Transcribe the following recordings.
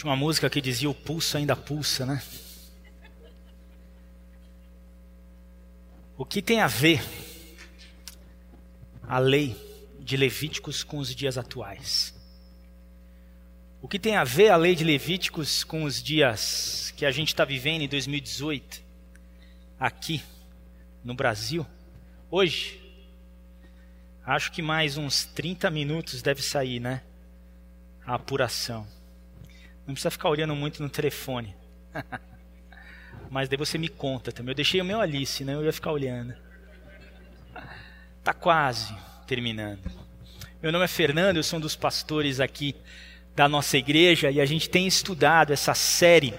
Tinha uma música que dizia o pulso ainda pulsa, né? O que tem a ver a lei de Levíticos com os dias atuais? O que tem a ver a lei de Levíticos com os dias que a gente está vivendo em 2018, aqui no Brasil? Hoje, acho que mais uns 30 minutos deve sair, né? A apuração. Não precisa ficar olhando muito no telefone. Mas daí você me conta também. Eu deixei o meu ali, senão eu ia ficar olhando. Tá quase terminando. Meu nome é Fernando, eu sou um dos pastores aqui da nossa igreja e a gente tem estudado essa série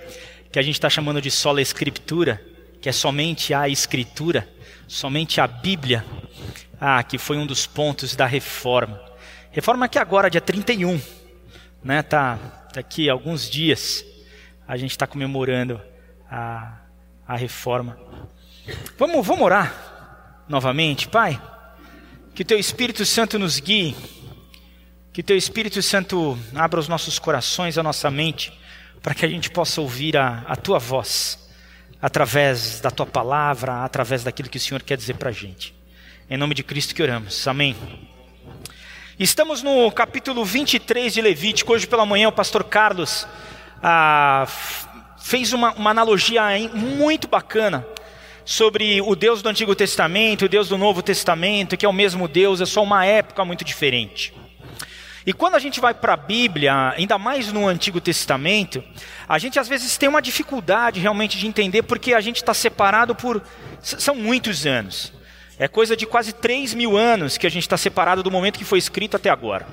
que a gente está chamando de Sola Escritura, que é somente a Escritura, somente a Bíblia, ah, que foi um dos pontos da reforma. Reforma que agora, dia 31, né, tá, tá aqui alguns dias, a gente está comemorando a, a reforma. Vamos, vamos orar novamente, Pai? Que Teu Espírito Santo nos guie que Teu Espírito Santo abra os nossos corações, a nossa mente, para que a gente possa ouvir a, a Tua voz, através da Tua palavra, através daquilo que o Senhor quer dizer para a gente. Em nome de Cristo que oramos. Amém. Estamos no capítulo 23 de Levítico. Hoje pela manhã o pastor Carlos ah, fez uma, uma analogia muito bacana sobre o Deus do Antigo Testamento, o Deus do Novo Testamento, que é o mesmo Deus, é só uma época muito diferente. E quando a gente vai para a Bíblia, ainda mais no Antigo Testamento, a gente às vezes tem uma dificuldade realmente de entender porque a gente está separado por. São muitos anos. É coisa de quase 3 mil anos que a gente está separado do momento que foi escrito até agora.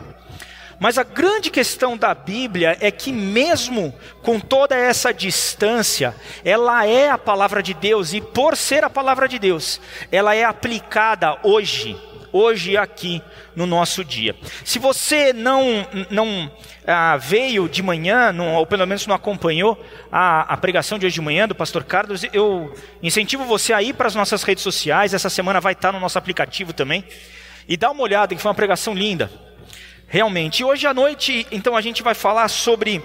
Mas a grande questão da Bíblia é que, mesmo com toda essa distância, ela é a palavra de Deus, e por ser a palavra de Deus, ela é aplicada hoje hoje aqui no nosso dia. Se você não, não ah, veio de manhã, não, ou pelo menos não acompanhou a, a, pregação de hoje de manhã do pastor Carlos, eu incentivo você a ir para as nossas redes sociais, essa semana vai estar no nosso aplicativo também, e dá uma olhada, que foi uma pregação linda, realmente. E hoje à noite, então, a gente vai falar sobre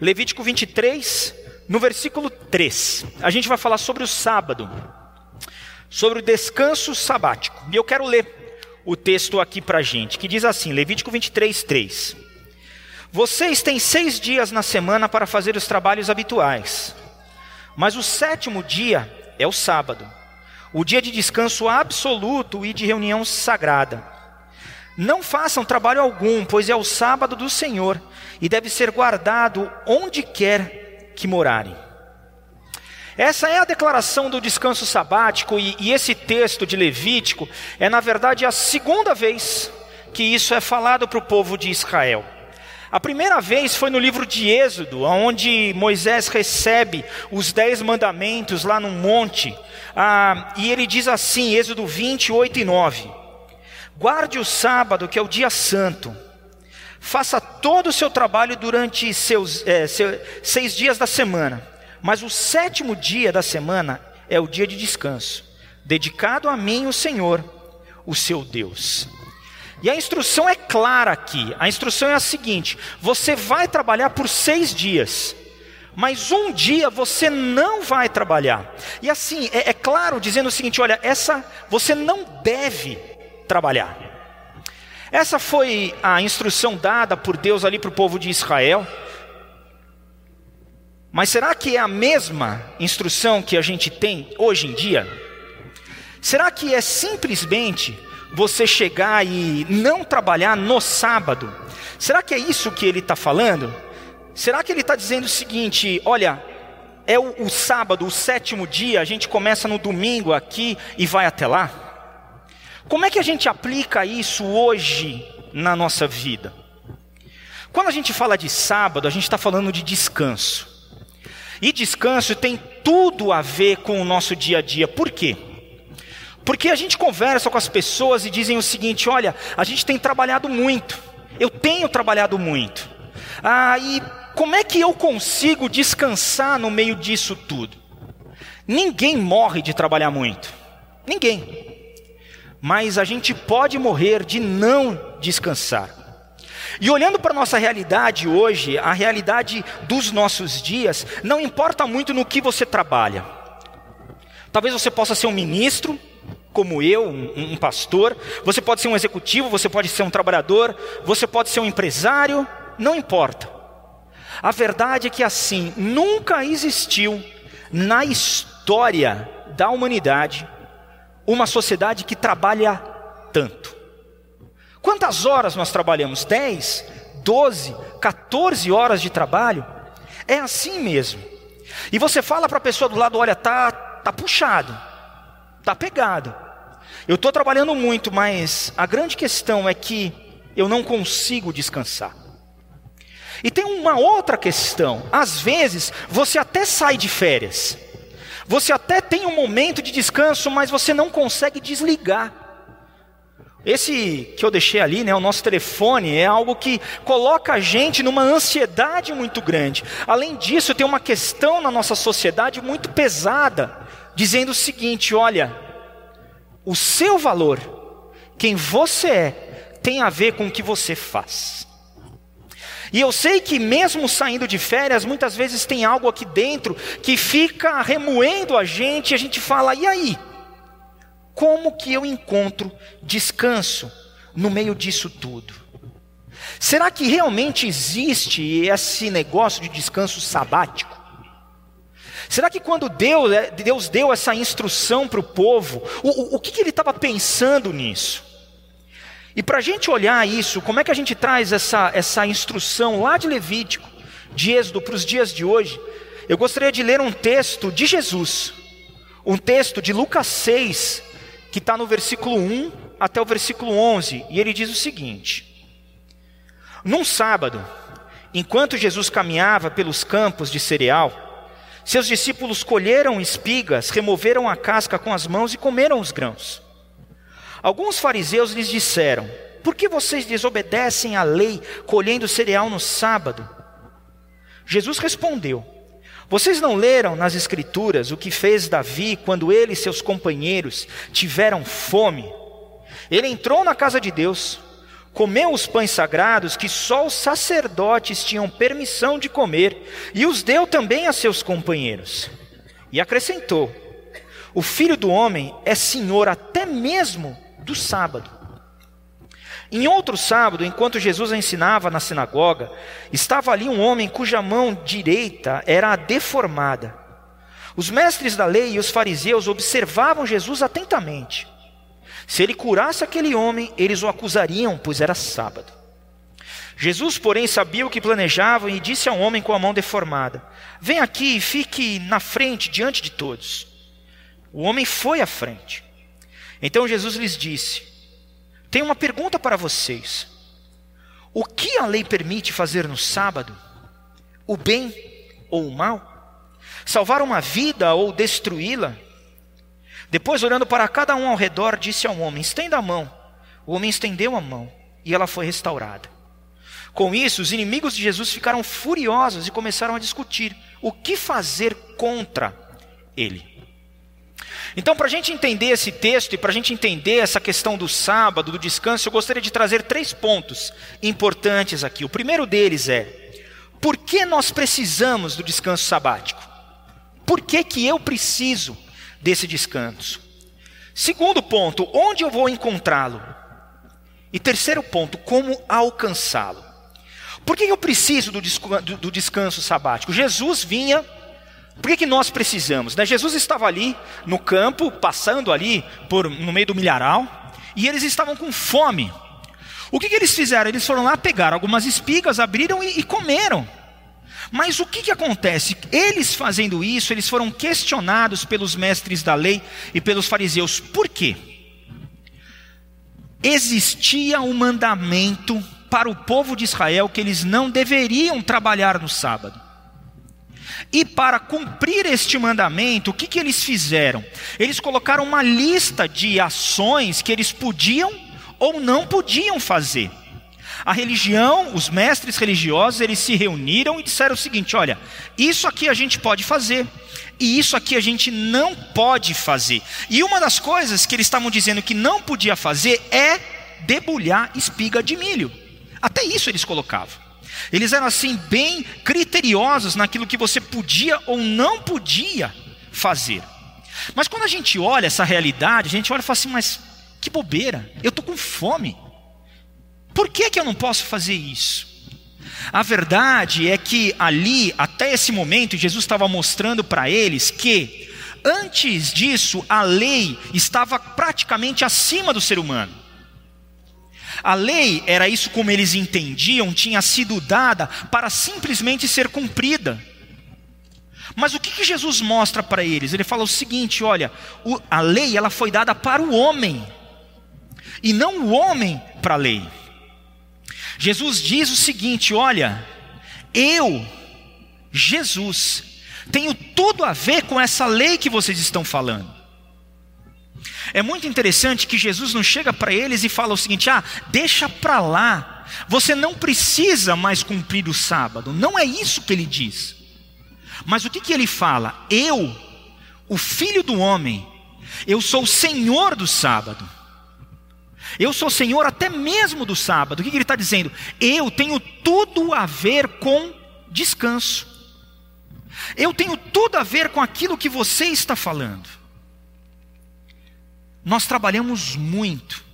Levítico 23, no versículo 3. A gente vai falar sobre o sábado, sobre o descanso sabático. E eu quero ler o texto aqui para a gente, que diz assim, Levítico 23, 3. Vocês têm seis dias na semana para fazer os trabalhos habituais, mas o sétimo dia é o sábado, o dia de descanso absoluto e de reunião sagrada. Não façam trabalho algum, pois é o sábado do Senhor e deve ser guardado onde quer que morarem. Essa é a declaração do descanso sabático, e, e, esse texto de Levítico é, na verdade, a segunda vez que isso é falado para o povo de Israel. A primeira vez foi no livro de Êxodo, onde Moisés recebe os dez mandamentos lá no monte, ah, e ele diz assim, Êxodo 28 e 9: Guarde o sábado, que é o dia santo, faça todo o seu trabalho durante seus, é, seis dias da semana mas o sétimo dia da semana é o dia de descanso, dedicado a mim, o Senhor, o seu Deus. E a instrução é clara aqui. A instrução é a seguinte: você vai trabalhar por seis dias, mas um dia você não vai trabalhar. E assim, é, é claro, dizendo o seguinte: olha, essa você não deve trabalhar. Essa foi a instrução dada por Deus ali para o povo de Israel. Mas será que é a mesma instrução que a gente tem hoje em dia? Será que é simplesmente você chegar e não trabalhar no sábado? Será que é isso que ele está falando? Será que ele está dizendo o seguinte: olha, é o, o sábado, o sétimo dia, a gente começa no domingo aqui e vai até lá? Como é que a gente aplica isso hoje na nossa vida? Quando a gente fala de sábado, a gente está falando de descanso. E descanso tem tudo a ver com o nosso dia a dia. Por quê? Porque a gente conversa com as pessoas e dizem o seguinte: olha, a gente tem trabalhado muito, eu tenho trabalhado muito. Ah, e como é que eu consigo descansar no meio disso tudo? Ninguém morre de trabalhar muito, ninguém. Mas a gente pode morrer de não descansar. E olhando para a nossa realidade hoje, a realidade dos nossos dias, não importa muito no que você trabalha. Talvez você possa ser um ministro, como eu, um, um, pastor, você pode ser um executivo, você pode ser um trabalhador, você pode ser um empresário, não importa. A verdade é que assim, nunca existiu na história da humanidade uma sociedade que trabalha tanto. Quantas horas nós trabalhamos? 10, 12, 14 horas de trabalho? É assim mesmo. E você fala para a pessoa do lado: olha, tá, tá puxado, tá pegado. Eu estou trabalhando muito, mas a grande questão é que eu não consigo descansar. E tem uma outra questão: às vezes você até sai de férias, você até tem um momento de descanso, mas você não consegue desligar. Esse que eu deixei ali, né, o nosso telefone, é algo que coloca a gente numa ansiedade muito grande. Além disso, tem uma questão na nossa sociedade muito pesada, dizendo o seguinte: olha, o seu valor, quem você é, tem a ver com o que você faz. E eu sei que mesmo saindo de férias, muitas vezes tem algo aqui dentro que fica remoendo a gente, e a gente fala: "E aí? Como que eu encontro descanso no meio disso tudo?" Será que realmente existe esse negócio de descanso sabático? Será que quando Deus, é, Deus deu essa instrução para o povo, o, o que, que ele estava pensando nisso? E para a gente olhar isso, como é que a gente traz essa, essa instrução lá de Levítico, de Êxodo, para os dias de hoje? Eu gostaria de ler um texto de Jesus, um texto de Lucas 6, que está no versículo 1 até o versículo 11, e ele diz o seguinte: Num sábado, enquanto Jesus caminhava pelos campos de cereal, seus discípulos colheram espigas, removeram a casca com as mãos e comeram os grãos. Alguns fariseus lhes disseram: Por que vocês desobedecem à lei, colhendo cereal no sábado? Jesus respondeu: Vocês não leram nas Escrituras o que fez Davi quando ele e seus companheiros tiveram fome? Ele entrou na casa de Deus, comeu os pães sagrados que só os sacerdotes tinham permissão de comer, e os deu também a seus companheiros. E acrescentou: O filho do homem é senhor até mesmo do sábado. Em outro sábado, enquanto Jesus ensinava na sinagoga, estava ali um homem cuja mão direita era deformada. Os mestres da lei e os fariseus observavam Jesus atentamente. Se ele curasse aquele homem, eles o acusariam, pois era sábado. Jesus, porém, sabia o que planejavam e disse ao homem com a mão deformada: Vem aqui e fique na frente, diante de todos. O homem foi à frente. Então Jesus lhes disse: Tenho uma pergunta para vocês. O que a lei permite fazer no sábado? O bem ou o mal? Salvar uma vida ou destruí-la? Depois, olhando para cada um ao redor, disse ao homem: Estenda a mão. O homem estendeu a mão e ela foi restaurada. Com isso, os inimigos de Jesus ficaram furiosos e começaram a discutir o que fazer contra ele. Então, para a gente entender esse texto e para a gente entender essa questão do sábado, do descanso, eu gostaria de trazer três pontos importantes aqui. O primeiro deles é: por que nós precisamos do descanso sabático? Por que, que eu preciso desse descanso? Segundo ponto, onde eu vou encontrá-lo? E terceiro ponto, como alcançá-lo? Por que eu preciso do, descanso sabático? Jesus vinha por que, que nós precisamos? Né? Jesus estava ali no campo, passando ali por, no meio do milharal, e eles estavam com fome. O que, que eles fizeram? Eles foram lá, pegaram algumas espigas, abriram e, e comeram. Mas o que, que acontece? Eles fazendo isso, eles foram questionados pelos mestres da lei e pelos fariseus. Por quê? Existia um mandamento para o povo de Israel que eles não deveriam trabalhar no sábado. E para cumprir este mandamento, o que, que eles fizeram? Eles colocaram uma lista de ações que eles podiam ou não podiam fazer. A religião, os mestres religiosos, eles se reuniram e disseram o seguinte: olha, isso aqui a gente pode fazer, e isso aqui a gente não pode fazer. E uma das coisas que eles estavam dizendo que não podia fazer é debulhar espiga de milho. Até isso eles colocavam. Eles eram assim bem criteriosos naquilo que você podia ou não podia fazer. Mas quando a gente olha essa realidade, a gente olha e fala assim: mas que bobeira, eu estou com fome. Por que, que eu não posso fazer isso? A verdade é que ali, até esse momento, Jesus estava mostrando para eles que, antes disso, a lei estava praticamente acima do ser humano. A lei, era isso como eles entendiam, tinha sido dada para simplesmente ser cumprida. Mas o que, que Jesus mostra para eles? Ele fala o seguinte: olha, o, a lei ela foi dada para o homem, e não o homem para a lei. Jesus diz o seguinte: olha, eu, Jesus, tenho tudo a ver com essa lei que vocês estão falando. É muito interessante que Jesus não chega para eles e fala o seguinte: ah, deixa para lá, você não precisa mais cumprir o sábado. Não é isso que ele diz. Mas o que, que ele fala? Eu, o filho do homem, eu sou o senhor do sábado. Eu sou senhor até mesmo do sábado. O que, que ele está dizendo? Eu tenho tudo a ver com descanso. Eu tenho tudo a ver com aquilo que você está falando. Nós trabalhamos muito,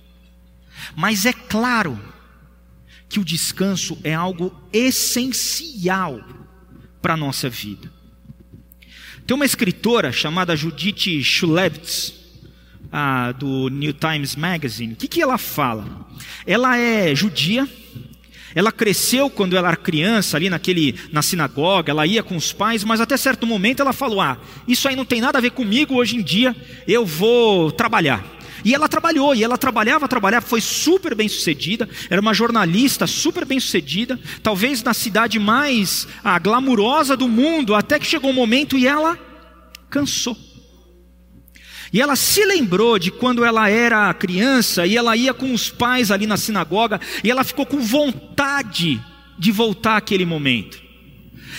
mas é claro que o descanso é algo essencial para a nossa vida. Tem uma escritora chamada Judith Shulevitz, ah, do New Times Magazine. O que, que ela fala? Ela é judia, ela cresceu quando ela era criança ali naquele, na sinagoga, ela ia com os pais, mas até certo momento ela falou: Ah, isso aí não tem nada a ver comigo hoje em dia, eu vou trabalhar. E ela trabalhou, e ela trabalhava, trabalhava, foi super bem sucedida, era uma jornalista super bem sucedida, talvez na cidade mais ah, glamurosa do mundo, até que chegou um momento e ela cansou. E ela se lembrou de quando ela era criança e ela ia com os pais ali na sinagoga e ela ficou com vontade de voltar àquele momento.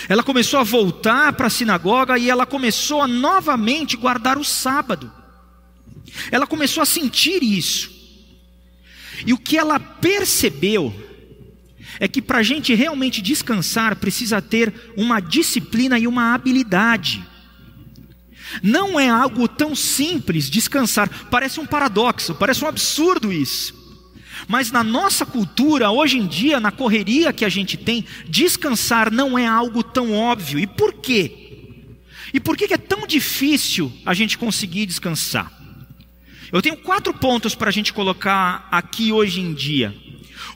Ela começou a voltar para a sinagoga e ela começou a novamente guardar o sábado. Ela começou a sentir isso. E o que ela percebeu é que para a gente realmente descansar precisa ter uma disciplina e uma habilidade. Não é algo tão simples descansar, parece um paradoxo, parece um absurdo isso. Mas na nossa cultura, hoje em dia, na correria que a gente tem, descansar não é algo tão óbvio. E por quê? E por que é tão difícil a gente conseguir descansar? Eu tenho quatro pontos para a gente colocar aqui hoje em dia.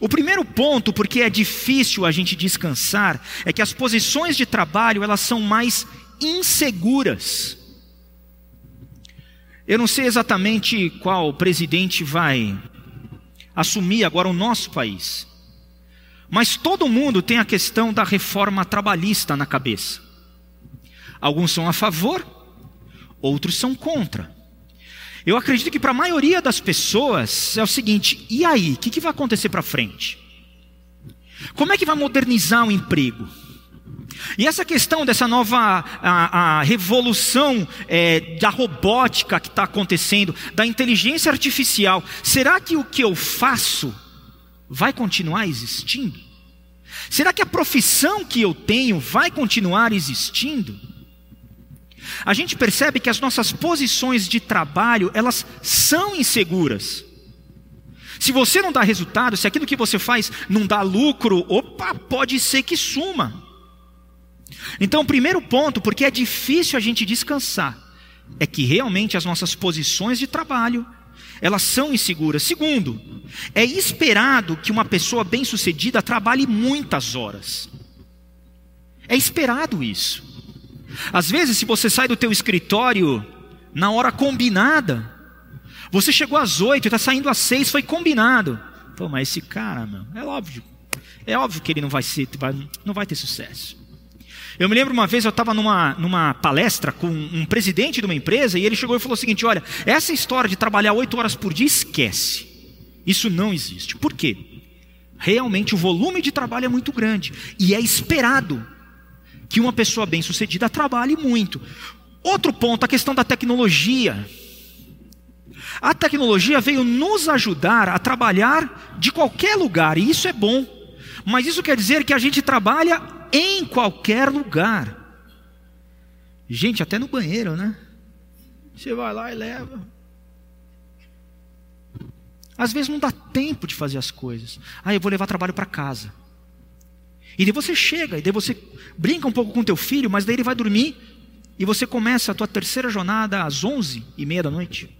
O primeiro ponto, porque é difícil a gente descansar, é que as posições de trabalho elas são mais inseguras. Eu não sei exatamente qual presidente vai assumir agora o nosso país, mas todo mundo tem a questão da reforma trabalhista na cabeça. Alguns são a favor, outros são contra. Eu acredito que para a maioria das pessoas é o seguinte: e aí? O que, que vai acontecer para frente? Como é que vai modernizar o emprego? E essa questão dessa nova a, a revolução é, da robótica que está acontecendo, da inteligência artificial, será que o que eu faço vai continuar existindo? Será que a profissão que eu tenho vai continuar existindo? a gente percebe que as nossas posições de trabalho, elas são inseguras. Se você não dá resultado, se aquilo que você faz não dá lucro, opa, pode ser que suma. Então, o primeiro ponto, porque é difícil a gente descansar, é que realmente as nossas posições de trabalho, elas são inseguras. Segundo, é esperado que uma pessoa bem-sucedida trabalhe muitas horas. É esperado isso. Às vezes, se você sai do teu escritório na hora combinada, você chegou às oito está saindo às seis, foi combinado. Pô, mas esse cara, meu, é óbvio, é óbvio que ele não vai ser, não vai ter sucesso. Eu me lembro uma vez eu estava numa, numa palestra com um presidente de uma empresa e ele chegou e falou o seguinte: olha, essa história de trabalhar oito horas por dia, esquece. Isso não existe. Por quê? Realmente o volume de trabalho é muito grande e é esperado que uma pessoa bem-sucedida trabalhe muito. Outro ponto, a questão da tecnologia. A tecnologia veio nos ajudar a trabalhar de qualquer lugar, e isso é bom. Mas isso quer dizer que a gente trabalha em qualquer lugar. Gente, até no banheiro, né? Você vai lá e leva. Às vezes não dá tempo de fazer as coisas. Ah, eu vou levar trabalho para casa. E daí você chega, e daí você brinca um pouco com teu filho, mas daí ele vai dormir e você começa a tua terceira jornada às onze e meia da noite.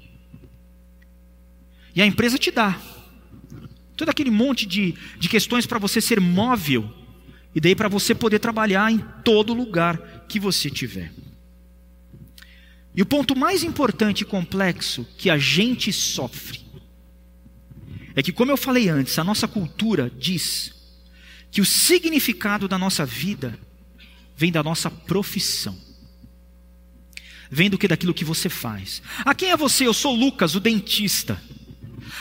E a empresa te dá todo aquele monte de, de questões para você ser móvel e daí para você poder trabalhar em todo lugar que você tiver. E o ponto mais importante e complexo que a gente sofre é que, como eu falei antes, a nossa cultura diz que o significado da nossa vida vem da nossa profissão. Vem do que daquilo que você faz. A quem é você? Eu sou Lucas, o dentista.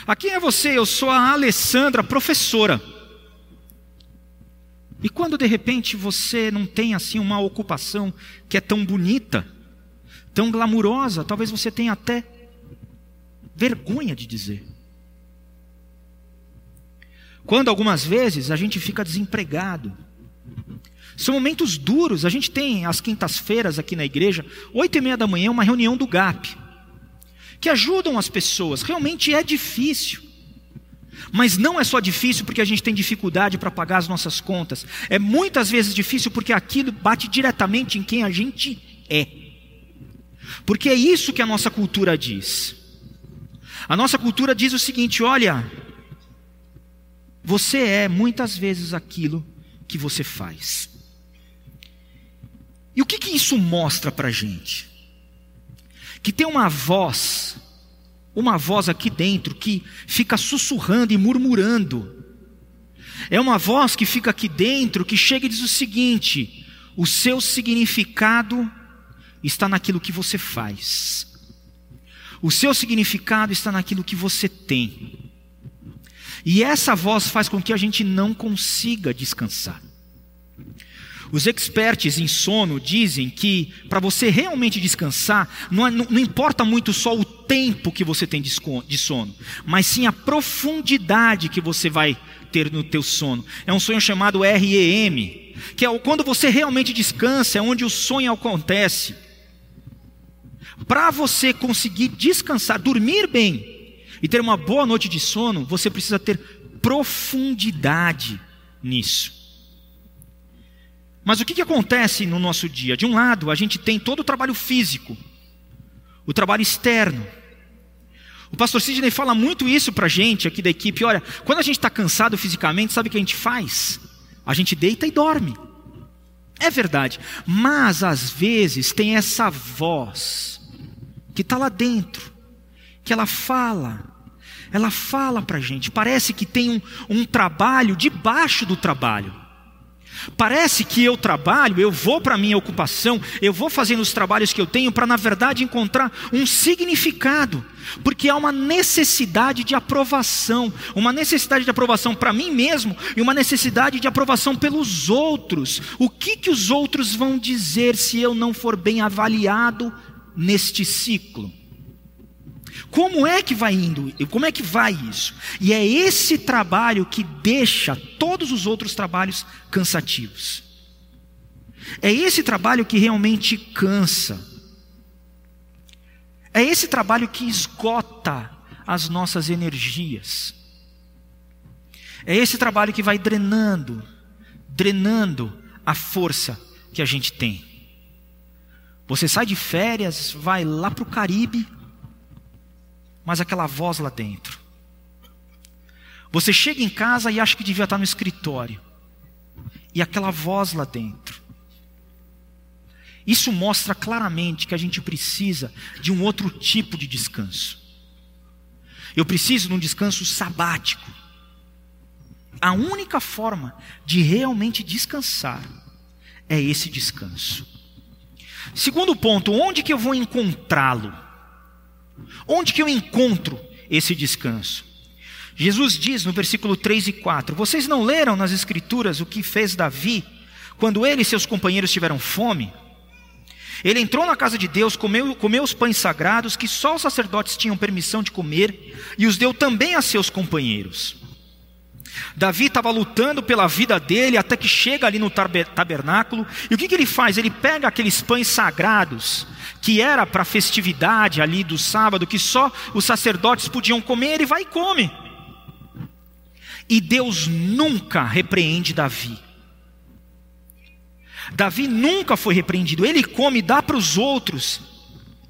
A quem é você? Eu sou a Alessandra, professora. E quando de repente você não tem assim uma ocupação que é tão bonita, tão glamurosa, talvez você tenha até vergonha de dizer. Quando algumas vezes a gente fica desempregado. São momentos duros. A gente tem às quintas-feiras aqui na igreja, oito e meia da manhã, uma reunião do GAP, que ajudam as pessoas. Realmente é difícil. Mas não é só difícil porque a gente tem dificuldade para pagar as nossas contas. É muitas vezes difícil porque aquilo bate diretamente em quem a gente é. Porque é isso que a nossa cultura diz. A nossa cultura diz o seguinte: olha, você é muitas vezes aquilo que você faz. E o que, que isso mostra para a gente? Que tem uma voz, uma voz aqui dentro que fica sussurrando e murmurando. É uma voz que fica aqui dentro que chega e diz o seguinte: o seu significado está naquilo que você faz. O seu significado está naquilo que você tem. E essa voz faz com que a gente não consiga descansar. Os experts em sono dizem que para você realmente descansar, não, é, não, não, importa muito só o tempo que você tem de sono, mas sim a profundidade que você vai ter no teu sono. É um sonho chamado REM, que é quando você realmente descansa, é onde o sonho acontece. Para você conseguir descansar, dormir bem, e ter uma boa noite de sono, você precisa ter profundidade nisso. Mas o que, que acontece no nosso dia? De um lado, a gente tem todo o trabalho físico, o trabalho externo. O pastor Sidney fala muito isso para a gente aqui da equipe. Olha, quando a gente está cansado fisicamente, sabe o que a gente faz? A gente deita e dorme. É verdade. Mas às vezes tem essa voz que está lá dentro, que ela fala, ela fala para a gente. Parece que tem um, um trabalho debaixo do trabalho. Parece que eu trabalho, eu vou para a minha ocupação, eu vou fazendo os trabalhos que eu tenho para, na verdade, encontrar um significado, porque há uma necessidade de aprovação, uma necessidade de aprovação para mim mesmo e uma necessidade de aprovação pelos outros. O que, que os outros vão dizer se eu não for bem avaliado neste ciclo? Como é que vai indo? Como é que vai isso? E é esse trabalho que deixa todos os outros trabalhos cansativos. É esse trabalho que realmente cansa. É esse trabalho que esgota as nossas energias. É esse trabalho que vai drenando, drenando a força que a gente tem. Você sai de férias, vai lá para o Caribe, mas aquela voz lá dentro. Você chega em casa e acha que devia estar no escritório, e aquela voz lá dentro. Isso mostra claramente que a gente precisa de um outro tipo de descanso. Eu preciso de um descanso sabático. A única forma de realmente descansar é esse descanso. Segundo ponto, onde que eu vou encontrá-lo? Onde que eu encontro esse descanso? Jesus diz no versículo 3 e 4: Vocês não leram nas Escrituras o que fez Davi quando ele e seus companheiros tiveram fome? Ele entrou na casa de Deus, comeu, comeu os pães sagrados que só os sacerdotes tinham permissão de comer e os deu também a seus companheiros. Davi estava lutando pela vida dele até que chega ali no tabernáculo. E o que, que ele faz? Ele pega aqueles pães sagrados, que era para a festividade ali do sábado, que só os sacerdotes podiam comer, ele vai e come. E Deus nunca repreende Davi. Davi nunca foi repreendido. Ele come, dá para os outros.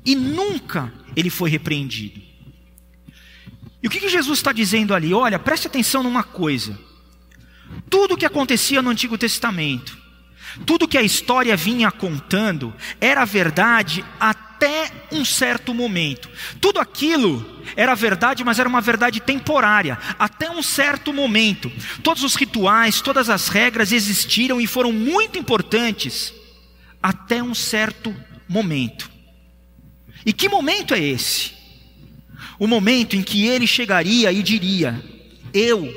E nunca ele foi repreendido. E o que, que Jesus está dizendo ali? Olha, preste atenção numa coisa. Tudo o que acontecia no Antigo Testamento, tudo que a história vinha contando, era verdade até um certo momento. Tudo aquilo era verdade, mas era uma verdade temporária, até um certo momento. Todos os rituais, todas as regras existiram e foram muito importantes até um certo momento. E que momento é esse? O momento em que ele chegaria e diria: Eu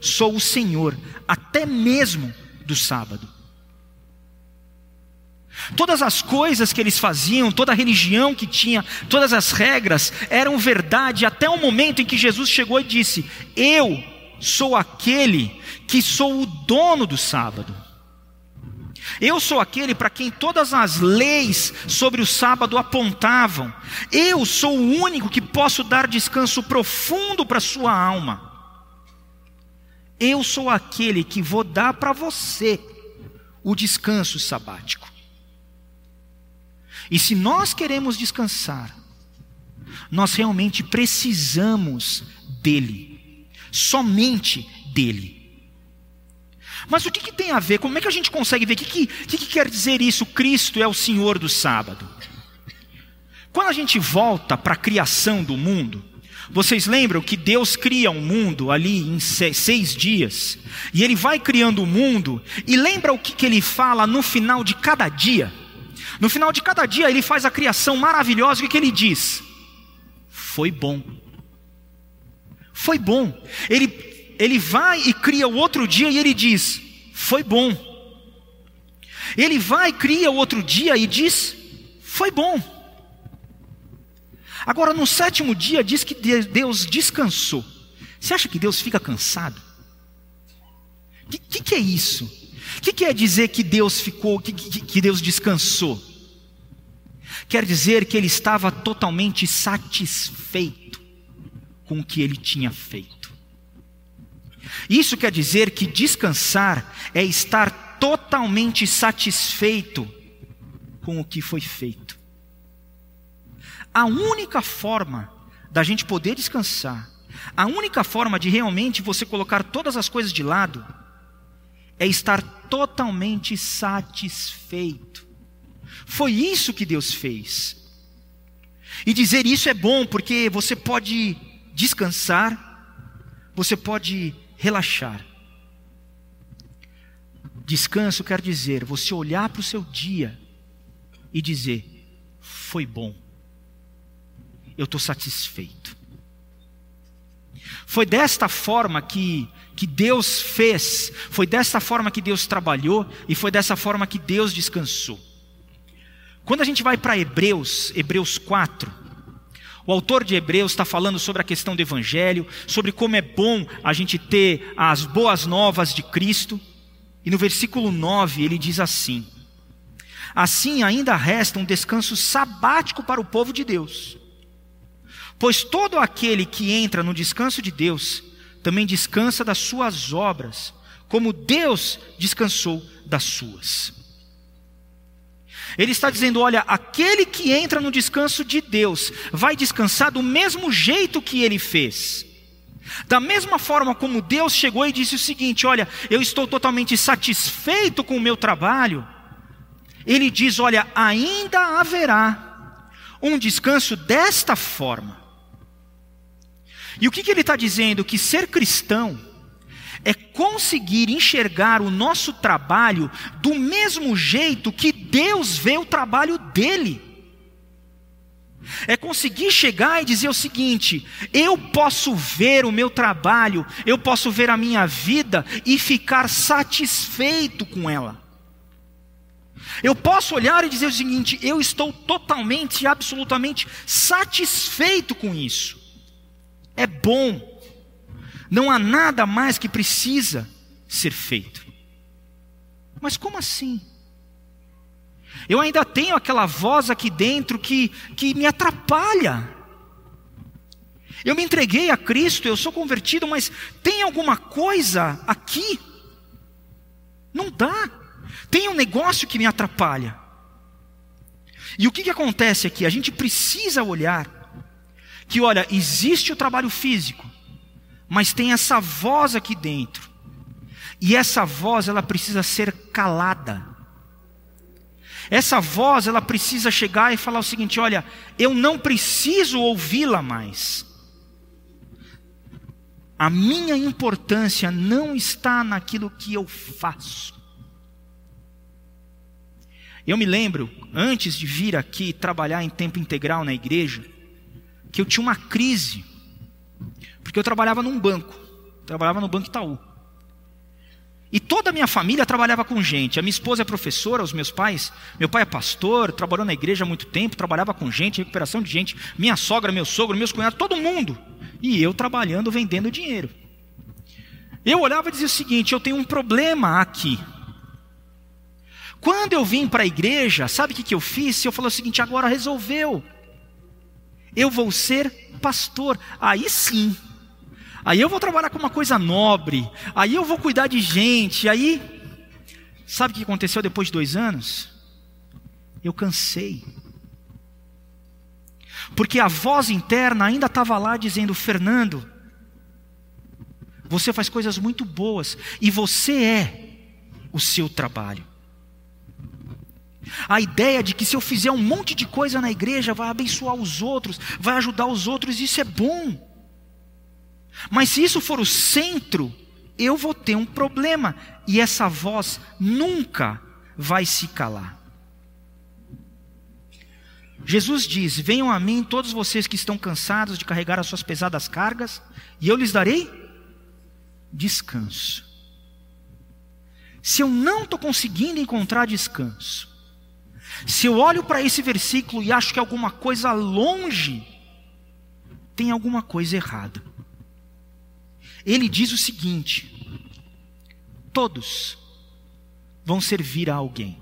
sou o Senhor, até mesmo do sábado. Todas as coisas que eles faziam, toda a religião que tinha, todas as regras eram verdade até o momento em que Jesus chegou e disse: Eu sou aquele que sou o dono do sábado. Eu sou aquele para quem todas as leis sobre o sábado apontavam. Eu sou o único que posso dar descanso profundo para sua alma. Eu sou aquele que vou dar para você o descanso sabático. E se nós queremos descansar, nós realmente precisamos dele, somente dele. Mas o que, que, tem a ver? Como é que a gente consegue ver? O que, que, que, que quer dizer isso? Cristo é o Senhor do sábado. Quando a gente volta para a criação do mundo, vocês lembram que Deus cria um mundo ali em seis dias, e Ele vai criando o mundo, e lembra o que, que Ele fala no final de cada dia? No final de cada dia, Ele faz a criação maravilhosa, o que, que Ele diz? Foi bom. Foi bom. Ele ele vai e cria o outro dia e ele diz: Foi bom. Ele vai e cria o outro dia e diz: Foi bom. Agora, no sétimo dia, diz que Deus descansou. Você acha que Deus fica cansado? O que, que, que, é isso? O que quer dizer que Deus ficou, que, que Deus descansou? Quer dizer que ele estava totalmente satisfeito com o que ele tinha feito. Isso quer dizer que descansar é estar totalmente satisfeito com o que foi feito. A única forma da gente poder descansar, a única forma de realmente você colocar todas as coisas de lado, é estar totalmente satisfeito. Foi isso que Deus fez. E dizer isso é bom, porque você pode descansar, você pode relaxar. Descanso quer dizer você olhar para o seu dia e dizer: foi bom, eu estou satisfeito. Foi desta forma que, que Deus fez, foi desta forma que Deus trabalhou e foi dessa forma que Deus descansou. Quando a gente vai para Hebreus, Hebreus 4, o autor de Hebreus está falando sobre a questão do Evangelho, sobre como é bom a gente ter as boas novas de Cristo. E no versículo 9 ele diz assim: Assim ainda resta um descanso sabático para o povo de Deus. Pois todo aquele que entra no descanso de Deus também descansa das suas obras, como Deus descansou das suas. Ele está dizendo: olha, aquele que entra no descanso de Deus vai descansar do mesmo jeito que ele fez. Da mesma forma como Deus chegou e disse o seguinte: Olha, eu estou totalmente satisfeito com o meu trabalho. Ele diz: Olha, ainda haverá um descanso desta forma. E o que, que ele está dizendo? Que ser cristão é conseguir enxergar o nosso trabalho do mesmo jeito que Deus vê o trabalho dele. É conseguir chegar e dizer o seguinte: eu posso ver o meu trabalho, eu posso ver a minha vida e ficar satisfeito com ela. Eu posso olhar e dizer o seguinte: eu estou totalmente e absolutamente satisfeito com isso. É bom, Não há nada mais que precisa ser feito. Mas como assim? Eu ainda tenho aquela voz aqui dentro que, que me atrapalha. Eu me entreguei a Cristo, eu sou convertido, mas tem alguma coisa aqui? Não dá. Tem um negócio que me atrapalha. E o que, que acontece aqui? A gente precisa olhar que, olha, existe o trabalho físico, mas tem essa voz aqui dentro. E essa voz, ela precisa ser calada. Essa voz, ela precisa chegar e falar o seguinte: olha, eu não preciso ouvi-la mais. A minha importância não está naquilo que eu faço. Eu me lembro, antes de vir aqui trabalhar em tempo integral na igreja, que eu tinha uma crise, porque eu trabalhava num banco, trabalhava no Banco Itaú. E toda a minha família trabalhava com gente. A minha esposa é professora, os meus pais, meu pai é pastor, trabalhou na igreja há muito tempo, trabalhava com gente, recuperação de gente, minha sogra, meu sogro, meus cunhados, todo mundo. E eu trabalhando, vendendo dinheiro. Eu olhava e dizia o seguinte: eu tenho um problema aqui. Quando eu vim para a igreja, sabe o que, que eu fiz? Eu falei o seguinte: agora resolveu. Eu vou ser pastor. Aí sim. Aí eu vou trabalhar com uma coisa nobre. Aí eu vou cuidar de gente. Aí, sabe o que aconteceu depois de dois anos? Eu cansei. Porque a voz interna ainda estava lá dizendo: Fernando, você faz coisas muito boas e você é o seu trabalho. A ideia de que se eu fizer um monte de coisa na igreja, vai abençoar os outros, vai ajudar os outros, isso é bom. Mas se isso for o centro, eu vou ter um problema, e essa voz nunca vai se calar. Jesus diz: Venham a mim todos vocês que estão cansados de carregar as suas pesadas cargas, e eu lhes darei descanso. Se eu não estou conseguindo encontrar descanso, se eu olho para esse versículo e acho que alguma coisa longe, tem alguma coisa errada. Ele diz o seguinte: todos vão servir a alguém.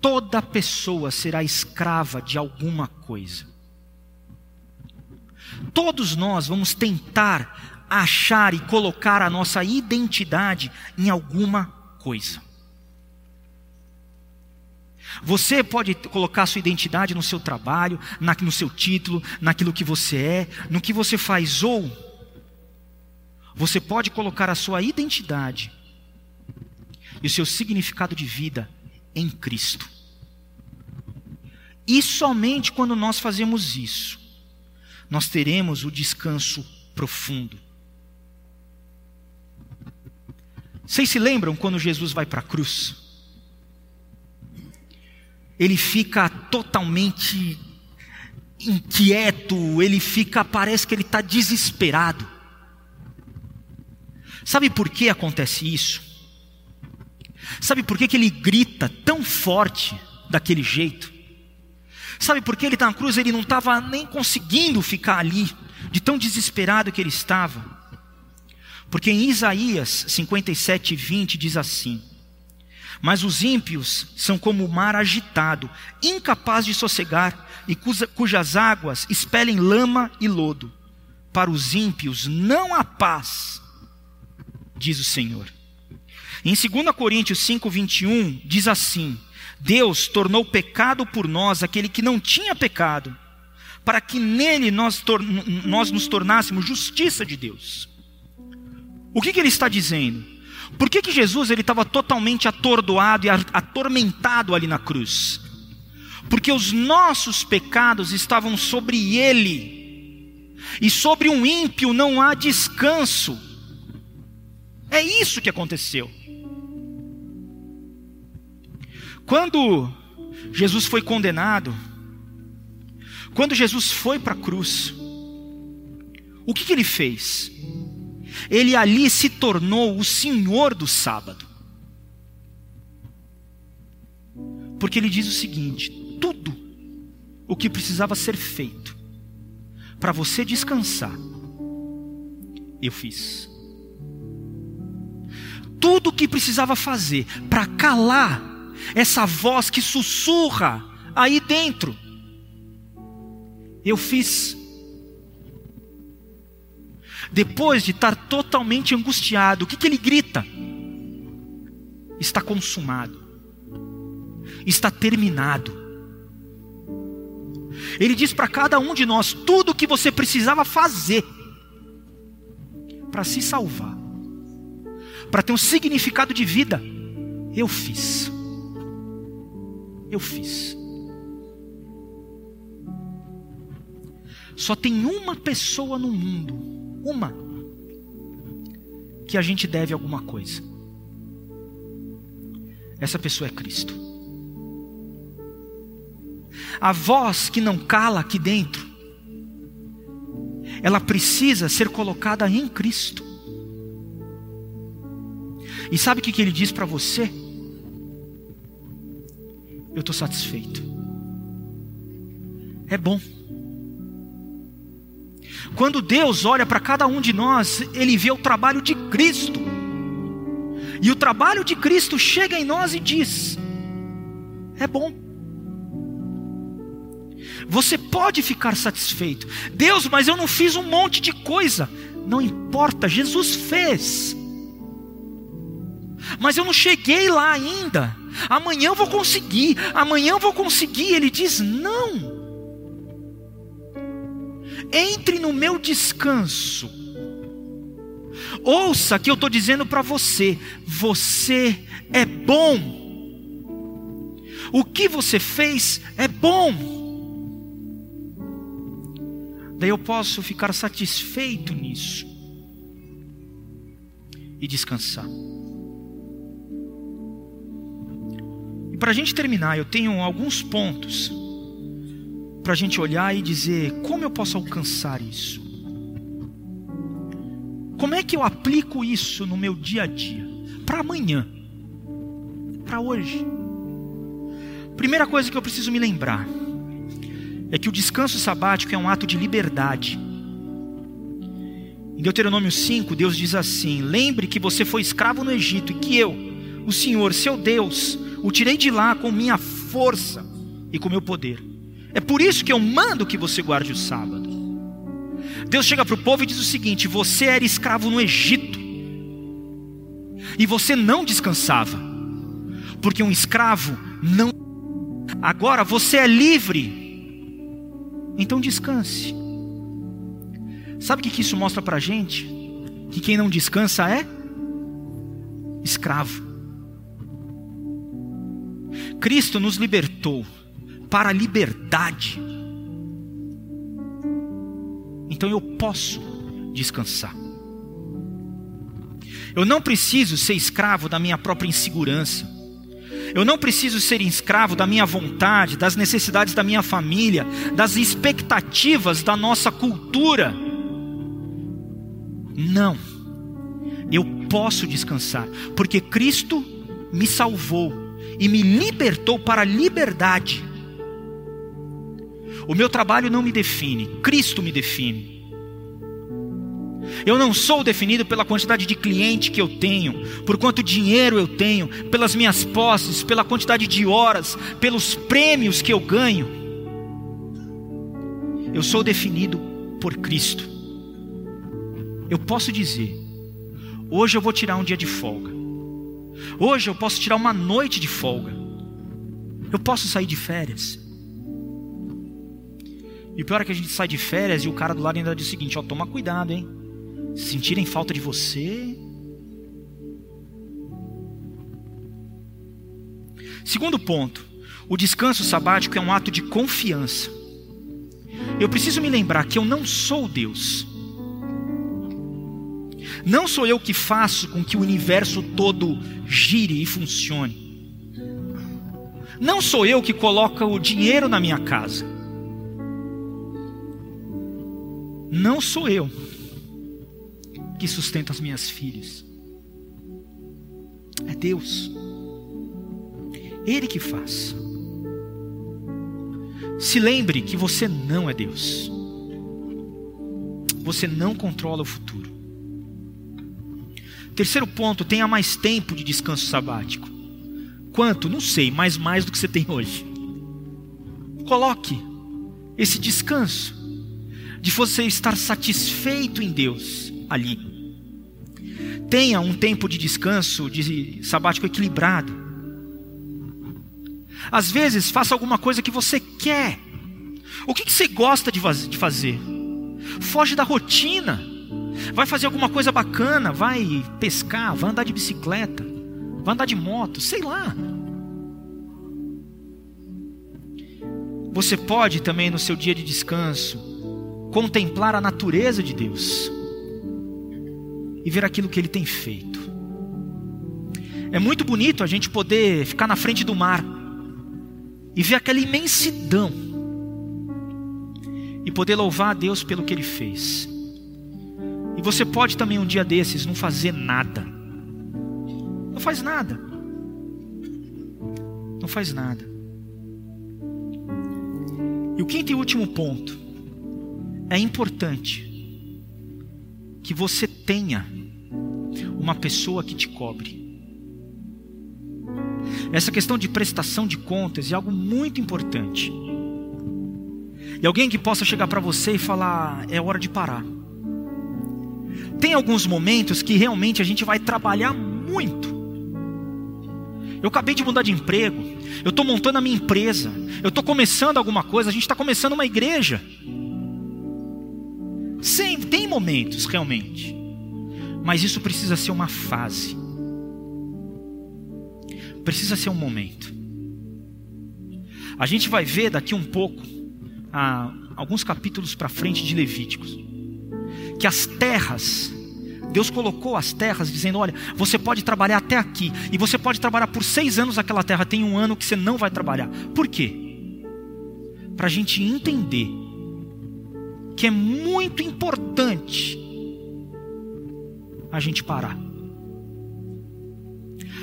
Toda pessoa será escrava de alguma coisa. Todos nós vamos tentar achar e colocar a nossa identidade em alguma coisa. Você pode colocar sua identidade no seu trabalho, no seu título, naquilo que você é, no que você faz, ou você pode colocar a sua identidade e o seu significado de vida em Cristo. E somente quando nós fazemos isso, nós teremos o descanso profundo. Vocês se lembram quando Jesus vai para a cruz? Ele fica totalmente inquieto, ele fica, parece que ele está desesperado. Sabe por que acontece isso? Sabe por que, que ele grita tão forte daquele jeito? Sabe por que ele está na cruz? Ele não estava nem conseguindo ficar ali, de tão desesperado que ele estava. Porque em Isaías 57, 20 diz assim: mas os ímpios são como o mar agitado, incapaz de sossegar, e cujas águas expelem lama e lodo. Para os ímpios não há paz, diz o Senhor. Em 2 Coríntios 5, 21, diz assim: Deus tornou pecado por nós aquele que não tinha pecado, para que nele nós, nós nos tornássemos justiça de Deus. O que, que ele está dizendo? Por que, que Jesus ele estava totalmente atordoado e atormentado ali na cruz? Porque os nossos pecados estavam sobre ele, e sobre um ímpio não há descanso. É isso que aconteceu. Quando Jesus foi condenado, quando Jesus foi para a cruz, o que, que ele fez? Ele ali se tornou o senhor do sábado. Porque ele diz o seguinte: tudo o que precisava ser feito para você descansar eu fiz. Tudo o que precisava fazer para calar essa voz que sussurra aí dentro, eu fiz. Depois de estar totalmente angustiado, o que, que ele grita? Está consumado, está terminado. Ele diz para cada um de nós tudo o que você precisava fazer para se salvar, para ter um significado de vida. Eu fiz. Eu fiz. Só tem uma pessoa no mundo, uma, que a gente deve alguma coisa. Essa pessoa é Cristo. A voz que não cala aqui dentro, ela precisa ser colocada em Cristo. E sabe o que ele diz para você? Eu estou satisfeito. É bom. Quando Deus olha para cada um de nós, Ele vê o trabalho de Cristo. E o trabalho de Cristo chega em nós e diz: é bom. Você pode ficar satisfeito. Deus, mas eu não fiz um monte de coisa. Não importa, Jesus fez. Mas eu não cheguei lá ainda. Amanhã eu vou conseguir. Amanhã eu vou conseguir. Ele diz: não. Entre no meu descanso. Ouça que eu estou dizendo para você: você é bom. O que você fez é bom. Daí eu posso ficar satisfeito nisso e descansar. E para a gente terminar, eu tenho alguns pontos para a gente olhar e dizer como eu posso alcançar isso. Como é que eu aplico isso no meu dia a dia? Para amanhã, para hoje. Primeira coisa que eu preciso me lembrar é que o descanso sabático é um ato de liberdade. Em Deuteronômio 5, Deus diz assim: Lembre que você foi escravo no Egito e que eu, o Senhor, seu Deus, o tirei de lá com minha força e com meu poder. É por isso que eu mando que você guarde o sábado. Deus chega para o povo e diz o seguinte: Você era escravo no Egito e você não descansava, porque um escravo não. Agora você é livre então descanse. Sabe o que isso mostra para a gente? Que quem não descansa é escravo. Cristo nos libertou para a liberdade. Então eu posso descansar. Eu não preciso ser escravo da minha própria insegurança. Eu não preciso ser escravo da minha vontade, das necessidades da minha família, das expectativas da nossa cultura. Não. Eu posso descansar, porque Cristo me salvou e me libertou para a liberdade. O meu trabalho não me define, Cristo me define. Eu não sou definido pela quantidade de cliente que eu tenho, por quanto dinheiro eu tenho, pelas minhas posses, pela quantidade de horas, pelos prêmios que eu ganho. Eu sou definido por Cristo. Eu posso dizer: hoje eu vou tirar um dia de folga. Hoje eu posso tirar uma noite de folga. Eu posso sair de férias. E o pior é que a gente sai de férias e o cara do lado ainda diz o seguinte: ó, toma cuidado, hein? sentirem falta de você. Segundo ponto, o descanso sabático é um ato de confiança. Eu preciso me lembrar que eu não sou Deus. Não sou eu que faço com que o universo todo gire e funcione. Não sou eu que coloca o dinheiro na minha casa. Não sou eu que sustenta as minhas filhas. É Deus. Ele que faz. Se lembre que você não é Deus. Você não controla o futuro. Terceiro ponto, tenha mais tempo de descanso sabático. Quanto? Não sei, mas mais do que você tem hoje. Coloque esse descanso de você estar satisfeito em Deus ali. Tenha um tempo de descanso, de sabático equilibrado. Às vezes, faça alguma coisa que você quer. O que, que você gosta de fazer? Foge da rotina. Vai fazer alguma coisa bacana, vai pescar, vai andar de bicicleta, vai andar de moto, sei lá. Você pode também no seu dia de descanso contemplar a natureza de Deus e ver aquilo que ele tem feito. É muito bonito a gente poder ficar na frente do mar e ver aquela imensidão e poder louvar a Deus pelo que ele fez. E você pode também um dia desses não fazer nada. Não faz nada. Não faz nada. E o quinto e último ponto. É importante que você tenha uma pessoa que te cobre. Essa questão de prestação de contas é algo muito importante. E alguém que possa chegar para você e falar: é hora de parar. Tem alguns momentos que realmente a gente vai trabalhar muito. Eu acabei de mudar de emprego, eu estou montando a minha empresa, eu estou começando alguma coisa, a gente está começando uma igreja. Sim, tem momentos realmente, mas isso precisa ser uma fase, precisa ser um momento. A gente vai ver daqui um pouco, alguns capítulos para frente de Levíticos, que as terras Deus colocou as terras dizendo: olha, você pode trabalhar até aqui, e você pode trabalhar por seis anos naquela terra, tem um ano que você não vai trabalhar. Por quê? Para a gente entender que é muito importante a gente parar.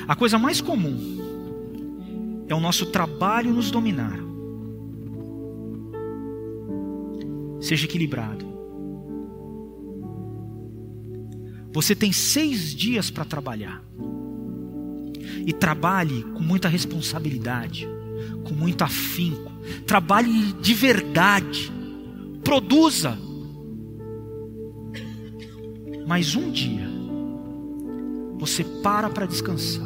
A coisa mais comum é o nosso trabalho nos dominar. Seja equilibrado. Você tem seis dias para trabalhar. E trabalhe com muita responsabilidade, com muito afinco. Trabalhe de verdade. Produza. Mas um dia, você para para descansar.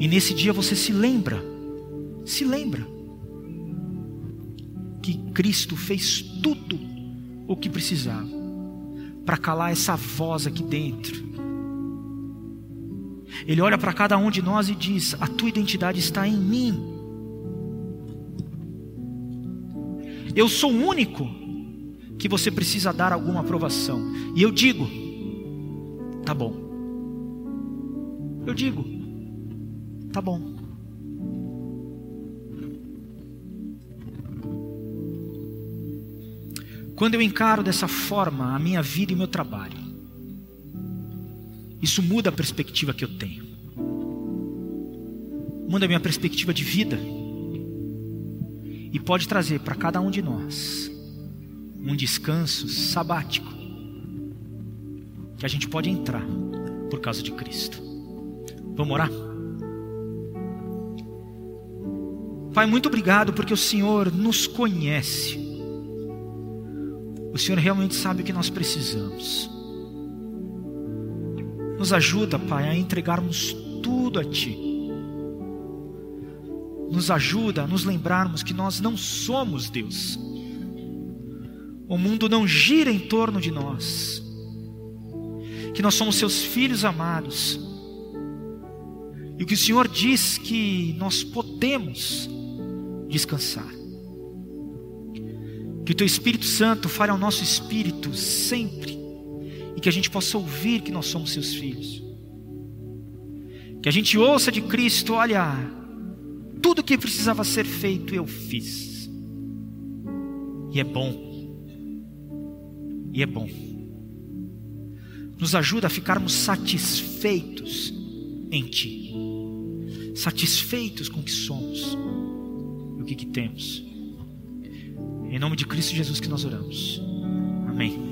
E nesse dia você se lembra, se lembra, que Cristo fez tudo o que precisava para calar essa voz aqui dentro. Ele olha para cada um de nós e diz: A tua identidade está em mim. Eu sou o único que você precisa dar alguma aprovação. E eu digo: Tá bom. Eu digo: Tá bom. Quando eu encaro dessa forma a minha vida e o meu trabalho, isso muda a perspectiva que eu tenho. Muda a minha perspectiva de vida. E pode trazer para cada um de nós um descanso sabático que a gente pode entrar por causa de Cristo. Vamos orar? Pai, muito obrigado porque o Senhor nos conhece. O Senhor realmente sabe o que nós precisamos. Nos ajuda, Pai, a entregarmos tudo a Ti. Nos ajuda a nos lembrarmos que nós não somos Deus. O mundo não gira em torno de nós. Que nós somos Seus filhos amados. E que o Senhor diz que nós podemos descansar. Que o Teu Espírito Santo fale ao nosso espírito sempre. E que a gente possa ouvir que nós somos Seus filhos. Que a gente ouça de Cristo: olha, tudo que precisava ser feito eu fiz. E é bom. E é bom. Nos ajuda a ficarmos satisfeitos em Ti. Satisfeitos com o que somos e o que, que temos. Em nome de Cristo Jesus que nós oramos. Amém.